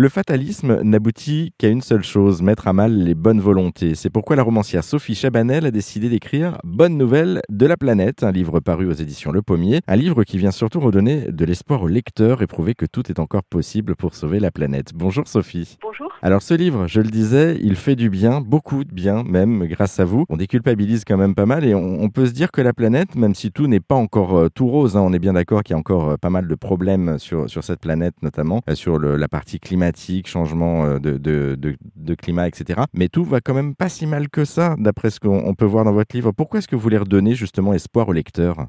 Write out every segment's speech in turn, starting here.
Le fatalisme n'aboutit qu'à une seule chose, mettre à mal les bonnes volontés. C'est pourquoi la romancière Sophie Chabanel a décidé d'écrire Bonne nouvelle de la planète, un livre paru aux éditions Le Pommier, un livre qui vient surtout redonner de l'espoir aux lecteurs et prouver que tout est encore possible pour sauver la planète. Bonjour Sophie. Bonjour. Alors ce livre, je le disais, il fait du bien, beaucoup de bien même grâce à vous. On déculpabilise quand même pas mal et on, peut se dire que la planète, même si tout n'est pas encore euh, tout rose, hein, on est bien d'accord qu'il y a encore euh, pas mal de problèmes sur, sur cette planète notamment, euh, sur la partie climatique, changement de, de, climat, etc. Mais tout va quand même pas si mal que ça, d'après ce qu'on peut voir dans votre livre. Pourquoi est-ce que vous voulez redonner justement espoir aux lecteurs?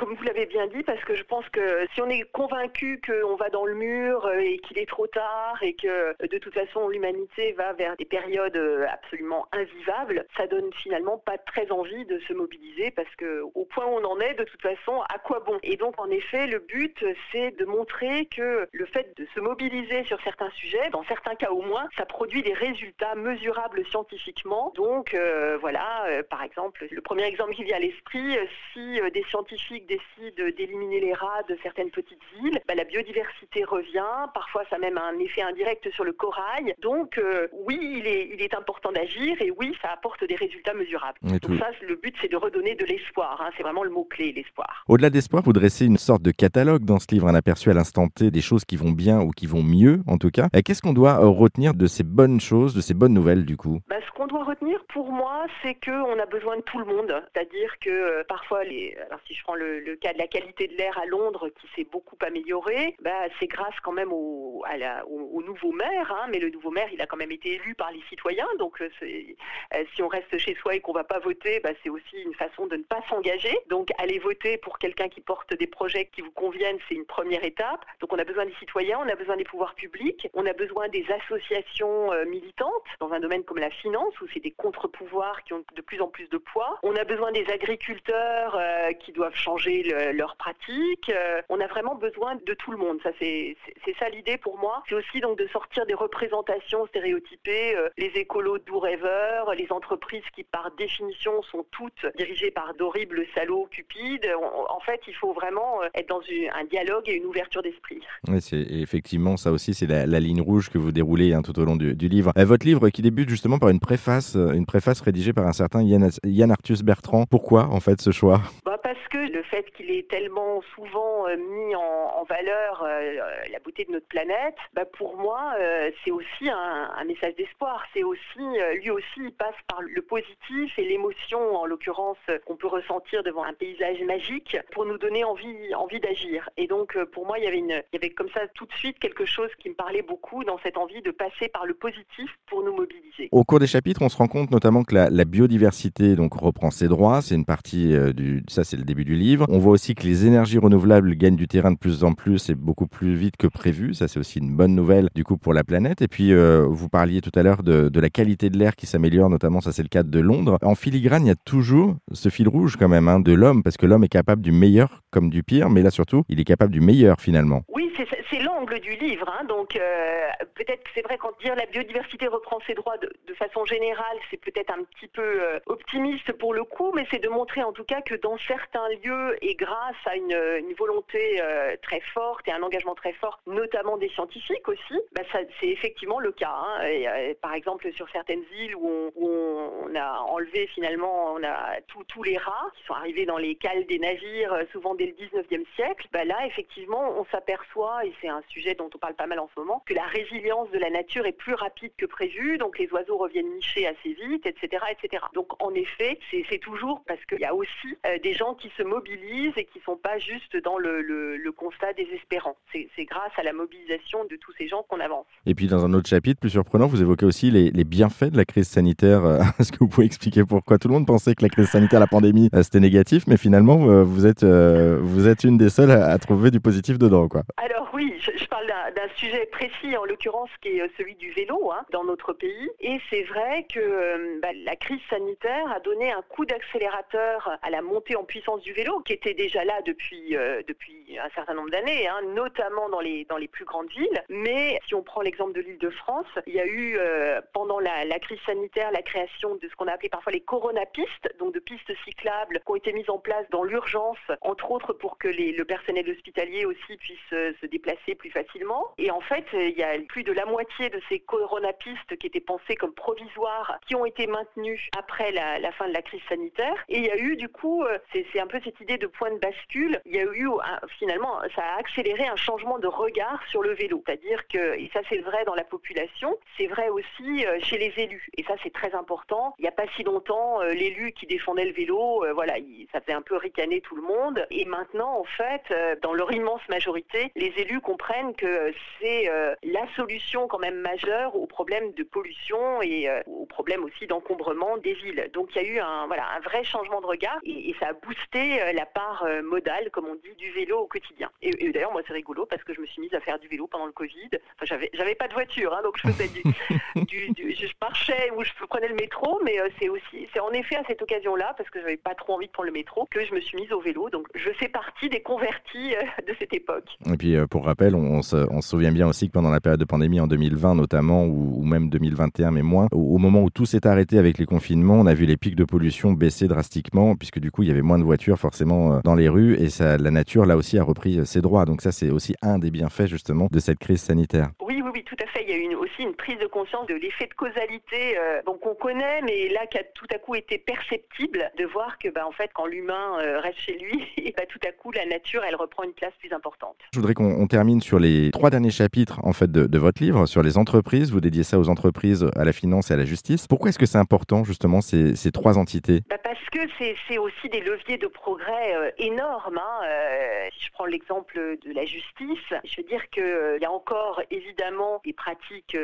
Comme vous l'avez bien dit, parce que je pense que si on est convaincu qu'on va dans le mur euh, et qu'il est trop tard et que euh, de toute façon l'humanité va vers des périodes euh, absolument invivables, ça donne finalement pas très envie de se mobiliser parce que au point où on en est, de toute façon, à quoi bon? Et donc en effet, le but c'est de montrer que le fait de se mobiliser sur certains sujets, dans certains cas au moins, ça produit des résultats mesurables scientifiquement. Donc voilà, par exemple, le premier exemple qui vient à l'esprit, si des scientifiques décide d'éliminer les rats de certaines petites îles, bah, la biodiversité revient. Parfois, ça a même un effet indirect sur le corail. Donc, euh, oui, il est, il est important d'agir et oui, ça apporte des résultats mesurables. Donc ça, le but, c'est de redonner de l'espoir. Hein. C'est vraiment le mot-clé, l'espoir. Au-delà d'espoir, vous dressez une sorte de catalogue dans ce livre, un aperçu à l'instant T des choses qui vont bien ou qui vont mieux, en tout cas. Qu'est-ce qu'on doit retenir de ces bonnes choses, de ces bonnes nouvelles, du coup? Bah, Ce qu'on doit retenir, pour moi, c'est qu'on a besoin de tout le monde. C'est-à-dire que euh, parfois, les... alors si je prends le, le, cas de la qualité de l'air à Londres qui s'est beaucoup améliorée, bah, c'est grâce quand même au, au, nouveau maire. Hein, mais le nouveau maire, il a quand même été élu par les citoyens. Donc, euh, euh, si on reste chez soi et qu'on va pas voter, bah, c'est aussi une façon de ne pas s'engager. Donc, aller voter pour quelqu'un qui porte des projets qui vous conviennent, c'est une première étape. Donc, on a besoin des citoyens, on a besoin des pouvoirs publics, on a besoin des associations euh, militantes dans un domaine comme la finance où c'est des contre-pouvoirs qui ont de plus en plus de poids. On a besoin des agriculteurs qui doivent changer leurs pratiques. Euh, on a vraiment besoin de tout le monde. Ça, c'est ça l'idée pour moi. C'est aussi donc de sortir des représentations stéréotypées, euh, les écolos doux rêveurs, les entreprises qui par définition sont toutes dirigées par d'horribles salauds cupides. en fait, il faut vraiment euh, être dans un dialogue et une ouverture d'esprit. C'est effectivement ça aussi, c'est la, ligne rouge que vous déroulez hein, tout au long du, livre. votre livre qui débute justement par une préface, une préface rédigée par un certain Yann, Arthus Bertrand. Pourquoi en fait ce choix? Que le fait qu'il est tellement souvent euh, mis en, valeur euh, la beauté de notre planète, bah pour moi, euh, c'est aussi un, message d'espoir. C'est aussi, lui aussi, il passe par le positif et l'émotion, en l'occurrence, qu'on peut ressentir devant un paysage magique, pour nous donner envie, envie d'agir. Et donc, pour moi, il y avait il y avait comme ça tout de suite quelque chose qui me parlait beaucoup dans cette envie de passer par le positif pour nous mobiliser. Au cours des chapitres, on se rend compte notamment que la, biodiversité donc reprend ses droits. C'est une partie du, ça c'est le début du livre. On voit aussi que les énergies renouvelables gagnent du terrain de plus en plus et beaucoup plus vite que prévu. Ça, c'est aussi une bonne nouvelle du coup pour la planète. Et puis, euh, vous parliez tout à l'heure de, la qualité de l'air qui s'améliore, notamment, ça c'est le cas de Londres. En filigrane, il y a toujours ce fil rouge quand même hein, de l'homme, parce que l'homme est capable du meilleur comme du pire, mais là surtout, il est capable du meilleur finalement. Oui, c'est l'angle du livre. Hein. donc, euh, peut-être que c'est vrai quand dire la biodiversité reprend ses droits de, façon générale, c'est peut-être un petit peu euh, optimiste pour le coup, mais c'est de montrer en tout cas que dans certains lieux et grâce à une, volonté euh, très forte et un engagement très fort, notamment des scientifiques aussi, bah, c'est effectivement le cas. Hein. Et, par exemple, sur certaines îles où on, a enlevé finalement on a tous les rats qui sont arrivés dans les cales des navires, souvent dès le 19e siècle, bah, là effectivement on s'aperçoit, et c'est un sujet dont on parle pas mal en ce moment, que la résilience de la nature est plus rapide que prévu, donc les oiseaux reviennent nicher assez vite, etc. etc. Donc en effet, c'est toujours parce qu'il y a aussi euh, des gens qui se mobilisent et qui ne sont pas juste dans le, constat désespérant. C'est grâce à la mobilisation de tous ces gens qu'on avance. Et puis dans un autre chapitre plus surprenant, vous évoquez aussi les, bienfaits de la crise sanitaire. Euh, est-ce que vous pouvez expliquer pourquoi tout le monde pensait que la crise sanitaire, la pandémie, euh, c'était négatif, mais finalement vous êtes, vous êtes une des seules à, trouver du positif dedans, quoi. Alors oui, je, parle d'un sujet précis, en l'occurrence, qui est celui du vélo hein, dans notre pays. Et c'est vrai que bah, la crise sanitaire a donné un coup d'accélérateur à la montée en puissance du vélo, qui était déjà là depuis, euh, depuis un certain nombre d'années, hein, notamment dans les, dans les plus grandes villes. Mais si on prend l'exemple de l'île de France, il y a eu euh, pendant la, crise sanitaire la création de ce qu'on a appelé parfois les coronapistes, donc de pistes cyclables qui ont été mises en place dans l'urgence, entre autres pour que le personnel hospitalier aussi puisse euh, se déplacer plus facilement. Et en fait, il y a plus de la moitié de ces coronapistes qui étaient pensées comme provisoires, qui ont été maintenues après la, la fin de la crise sanitaire. Et il y a eu du coup, c'est un peu cette idée de point de bascule. Il y a eu finalement, ça a accéléré un changement de regard sur le vélo. C'est-à-dire que, et ça c'est vrai dans la population, c'est vrai aussi euh, chez les élus. Et ça c'est très important. Il n'y a pas si longtemps, euh, l'élu qui défendait le vélo, voilà, ça faisait un peu ricaner tout le monde. Et maintenant, en fait, dans leur immense majorité, les élus comprennent que c'est la solution quand même majeure aux problèmes de pollution et aux problèmes aussi d'encombrement des villes. Donc il y a eu un, voilà, un vrai changement de regard et, ça a boosté euh, la part euh, modale, comme on dit, du vélo au quotidien. Et, d'ailleurs, moi, c'est rigolo parce que je me suis mise à faire du vélo pendant le Covid. Enfin, j'avais, j'avais pas de voiture, hein, donc je faisais du, du, je marchais ou je prenais le métro, mais euh, c'est aussi, c'est en effet à cette occasion-là, parce que j'avais pas trop envie de prendre le métro, que je me suis mise au vélo. Donc, je fais partie des convertis de cette époque. Et puis, pour rappel, on, se, on, se, souvient bien aussi que pendant la période de pandémie en 2020 notamment, ou, même 2021, mais moins, au, au moment où tout s'est arrêté avec les confinements, on a vu les pics de pollution baisser drastiquement, puisque du coup, il y avait moins de voitures forcément euh, dans les rues, et ça, la nature, là aussi, a repris euh, ses droits. Donc ça, c'est aussi un des bienfaits, justement, de cette crise sanitaire. Oui, tout à fait. Il y a eu aussi une prise de conscience de l'effet de causalité euh, donc on connaît, mais là qui a tout à coup été perceptible de voir que, bah, en fait, quand l'humain reste chez lui, et bah, tout à coup, la nature, elle reprend une place plus importante. Je voudrais qu'on termine sur les trois derniers chapitres, en fait, de, de, votre livre, sur les entreprises. Vous dédiez ça aux entreprises, à la finance et à la justice. Pourquoi est-ce que c'est important, justement, ces, ces trois entités? Bah Parce que c'est aussi des leviers de progrès euh, énormes. Hein. Euh, si je prends l'exemple de la justice, je veux dire qu'il euh, y a encore évidemment des pratiques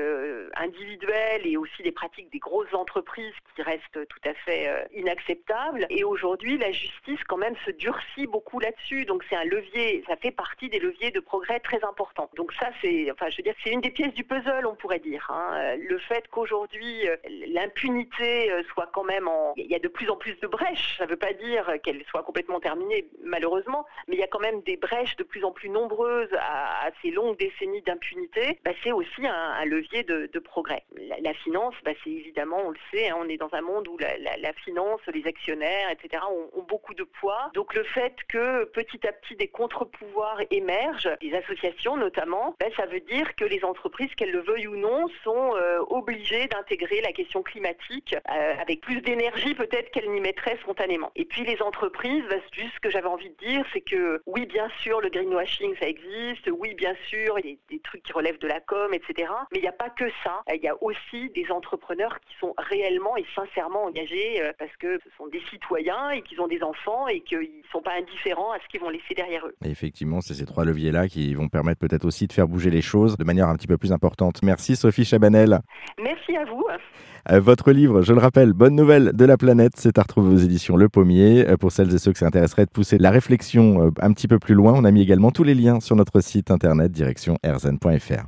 individuelles et aussi des pratiques des grosses entreprises qui restent tout à fait inacceptables. Et aujourd'hui, la justice quand même se durcit beaucoup là-dessus. Donc c'est un levier, ça fait partie des leviers de progrès très importants. Donc ça, c'est, enfin, je veux dire, c'est une des pièces du puzzle, on pourrait dire. Hein. Le fait qu'aujourd'hui l'impunité soit quand même en, il y a de plus en plus de brèches. Ça ne veut pas dire qu'elle soit complètement terminée, malheureusement, mais il y a quand même des brèches de plus en plus nombreuses à, ces longues décennies d'impunité. Bah, c'est aussi un, levier de, progrès. La, finance, bah, c'est évidemment, on le sait, hein, on est dans un monde où la, finance, les actionnaires, etc., ont, beaucoup de poids. Donc le fait que petit à petit des contre-pouvoirs émergent, des associations notamment, bah, ça veut dire que les entreprises, qu'elles le veuillent ou non, sont euh, obligées d'intégrer la question climatique euh, avec plus d'énergie peut-être qu'elles n'y mettraient spontanément. Et puis les entreprises, bah, juste ce que j'avais envie de dire, c'est que oui, bien sûr, le greenwashing, ça existe, oui, bien sûr, il y a des trucs qui relèvent de la com, etc. Mais il n'y a pas que ça. Il y a aussi des entrepreneurs qui sont réellement et sincèrement engagés euh, parce que ce sont des citoyens et qu'ils ont des enfants et qu'ils ne sont pas indifférents à ce qu'ils vont laisser derrière eux. effectivement, c'est ces trois leviers-là qui vont permettre peut-être aussi de faire bouger les choses de manière un petit peu plus importante. Merci Sophie Chabanel. Merci à vous. Euh, votre livre, je le rappelle, Bonne nouvelle de la planète, c'est à retrouver aux éditions Le Pommier. Euh, pour celles et ceux que ça intéresserait de pousser la réflexion un petit peu plus loin, on a mis également tous les liens sur notre site internet direction rzn.fr.